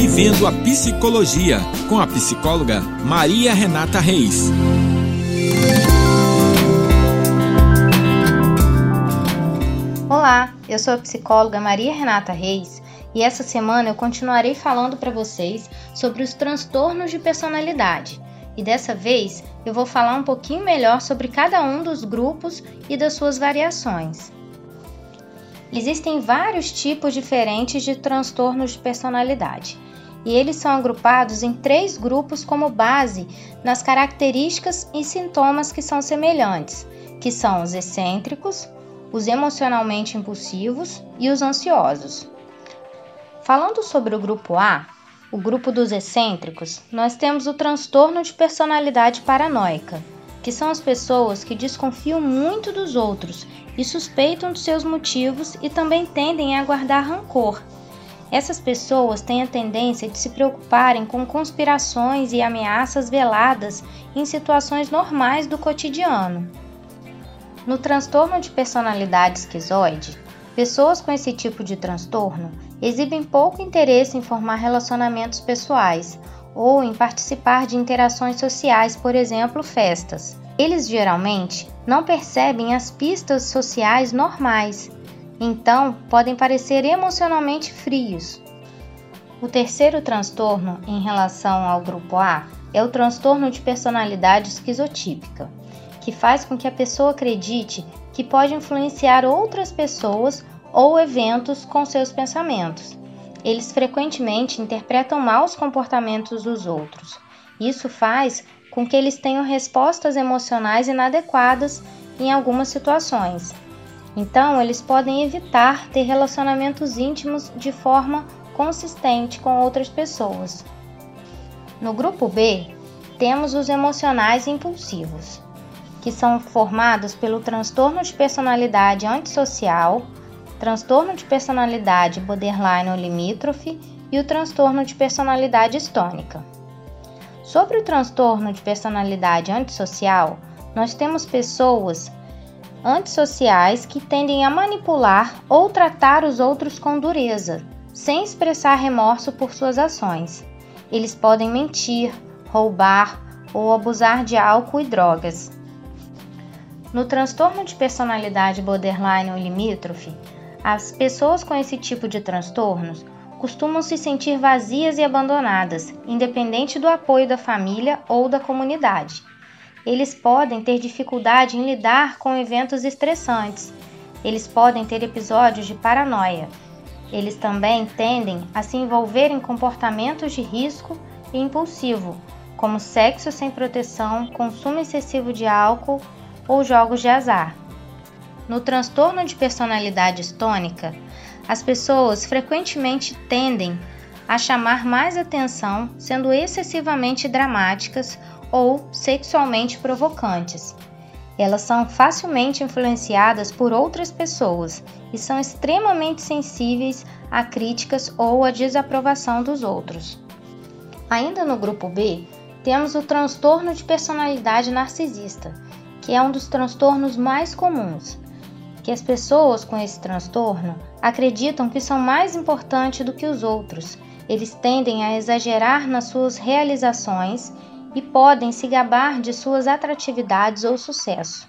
Vivendo a Psicologia, com a psicóloga Maria Renata Reis. Olá, eu sou a psicóloga Maria Renata Reis e essa semana eu continuarei falando para vocês sobre os transtornos de personalidade. E dessa vez eu vou falar um pouquinho melhor sobre cada um dos grupos e das suas variações. Existem vários tipos diferentes de transtornos de personalidade e eles são agrupados em três grupos como base nas características e sintomas que são semelhantes, que são os excêntricos, os emocionalmente impulsivos e os ansiosos. Falando sobre o grupo A, o grupo dos excêntricos, nós temos o transtorno de personalidade paranoica, que são as pessoas que desconfiam muito dos outros e suspeitam dos seus motivos e também tendem a guardar rancor essas pessoas têm a tendência de se preocuparem com conspirações e ameaças veladas em situações normais do cotidiano. No transtorno de personalidade esquizoide, pessoas com esse tipo de transtorno exibem pouco interesse em formar relacionamentos pessoais ou em participar de interações sociais, por exemplo, festas. Eles geralmente não percebem as pistas sociais normais então podem parecer emocionalmente frios. O terceiro transtorno em relação ao grupo A é o transtorno de personalidade esquizotípica, que faz com que a pessoa acredite que pode influenciar outras pessoas ou eventos com seus pensamentos. Eles frequentemente interpretam mal os comportamentos dos outros. Isso faz com que eles tenham respostas emocionais inadequadas em algumas situações. Então, eles podem evitar ter relacionamentos íntimos de forma consistente com outras pessoas. No grupo B, temos os emocionais impulsivos, que são formados pelo transtorno de personalidade antissocial, transtorno de personalidade borderline ou limítrofe e o transtorno de personalidade estônica. Sobre o transtorno de personalidade antissocial, nós temos pessoas antissociais que tendem a manipular ou tratar os outros com dureza, sem expressar remorso por suas ações. Eles podem mentir, roubar ou abusar de álcool e drogas. No transtorno de personalidade borderline ou limítrofe, as pessoas com esse tipo de transtornos costumam se sentir vazias e abandonadas, independente do apoio da família ou da comunidade eles podem ter dificuldade em lidar com eventos estressantes. Eles podem ter episódios de paranoia. Eles também tendem a se envolver em comportamentos de risco e impulsivo, como sexo sem proteção, consumo excessivo de álcool ou jogos de azar. No transtorno de personalidade estônica, as pessoas frequentemente tendem a chamar mais atenção, sendo excessivamente dramáticas ou sexualmente provocantes. Elas são facilmente influenciadas por outras pessoas e são extremamente sensíveis a críticas ou a desaprovação dos outros. Ainda no grupo B, temos o transtorno de personalidade narcisista, que é um dos transtornos mais comuns. Que as pessoas com esse transtorno acreditam que são mais importantes do que os outros. Eles tendem a exagerar nas suas realizações e podem se gabar de suas atratividades ou sucesso.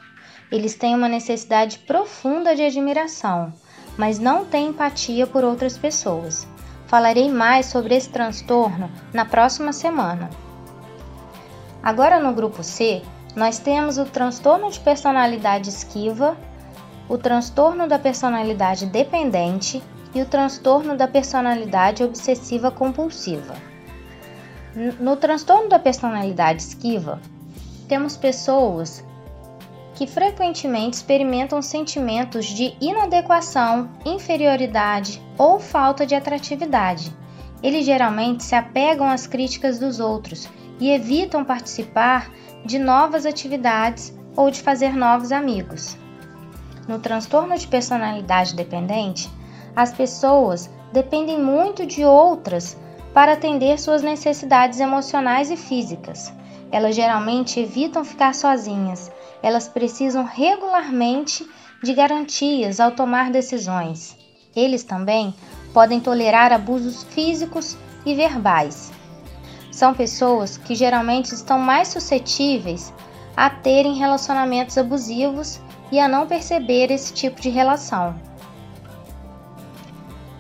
Eles têm uma necessidade profunda de admiração, mas não têm empatia por outras pessoas. Falarei mais sobre esse transtorno na próxima semana. Agora no grupo C, nós temos o transtorno de personalidade esquiva, o transtorno da personalidade dependente e o transtorno da personalidade obsessiva compulsiva. No transtorno da personalidade esquiva, temos pessoas que frequentemente experimentam sentimentos de inadequação, inferioridade ou falta de atratividade. Eles geralmente se apegam às críticas dos outros e evitam participar de novas atividades ou de fazer novos amigos. No transtorno de personalidade dependente, as pessoas dependem muito de outras para atender suas necessidades emocionais e físicas. Elas geralmente evitam ficar sozinhas, elas precisam regularmente de garantias ao tomar decisões. Eles também podem tolerar abusos físicos, e verbais. São pessoas que geralmente estão mais suscetíveis a terem relacionamentos abusivos e a não perceber esse tipo de relação.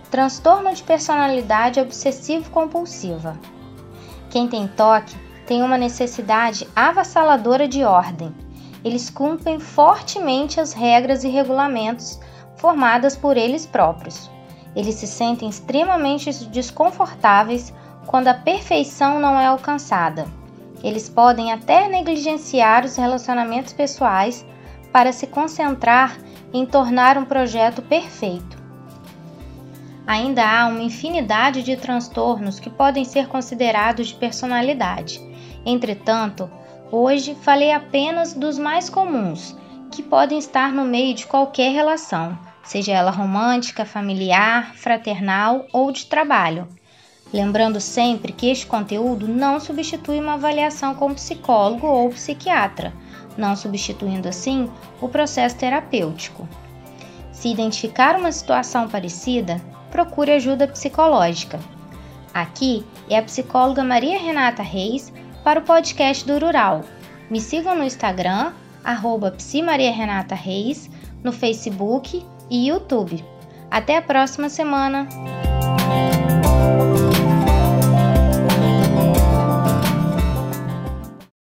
Transtorno de personalidade obsessivo-compulsiva. Quem tem toque tem uma necessidade avassaladora de ordem. Eles cumprem fortemente as regras e regulamentos formadas por eles próprios. Eles se sentem extremamente desconfortáveis quando a perfeição não é alcançada. Eles podem até negligenciar os relacionamentos pessoais para se concentrar em tornar um projeto perfeito. Ainda há uma infinidade de transtornos que podem ser considerados de personalidade. Entretanto, hoje falei apenas dos mais comuns, que podem estar no meio de qualquer relação, seja ela romântica, familiar, fraternal ou de trabalho. Lembrando sempre que este conteúdo não substitui uma avaliação com psicólogo ou psiquiatra, não substituindo assim o processo terapêutico. Se identificar uma situação parecida, procure ajuda psicológica. Aqui é a psicóloga Maria Renata Reis para o podcast do Rural. Me sigam no Instagram, arroba Reis, no Facebook e YouTube. Até a próxima semana!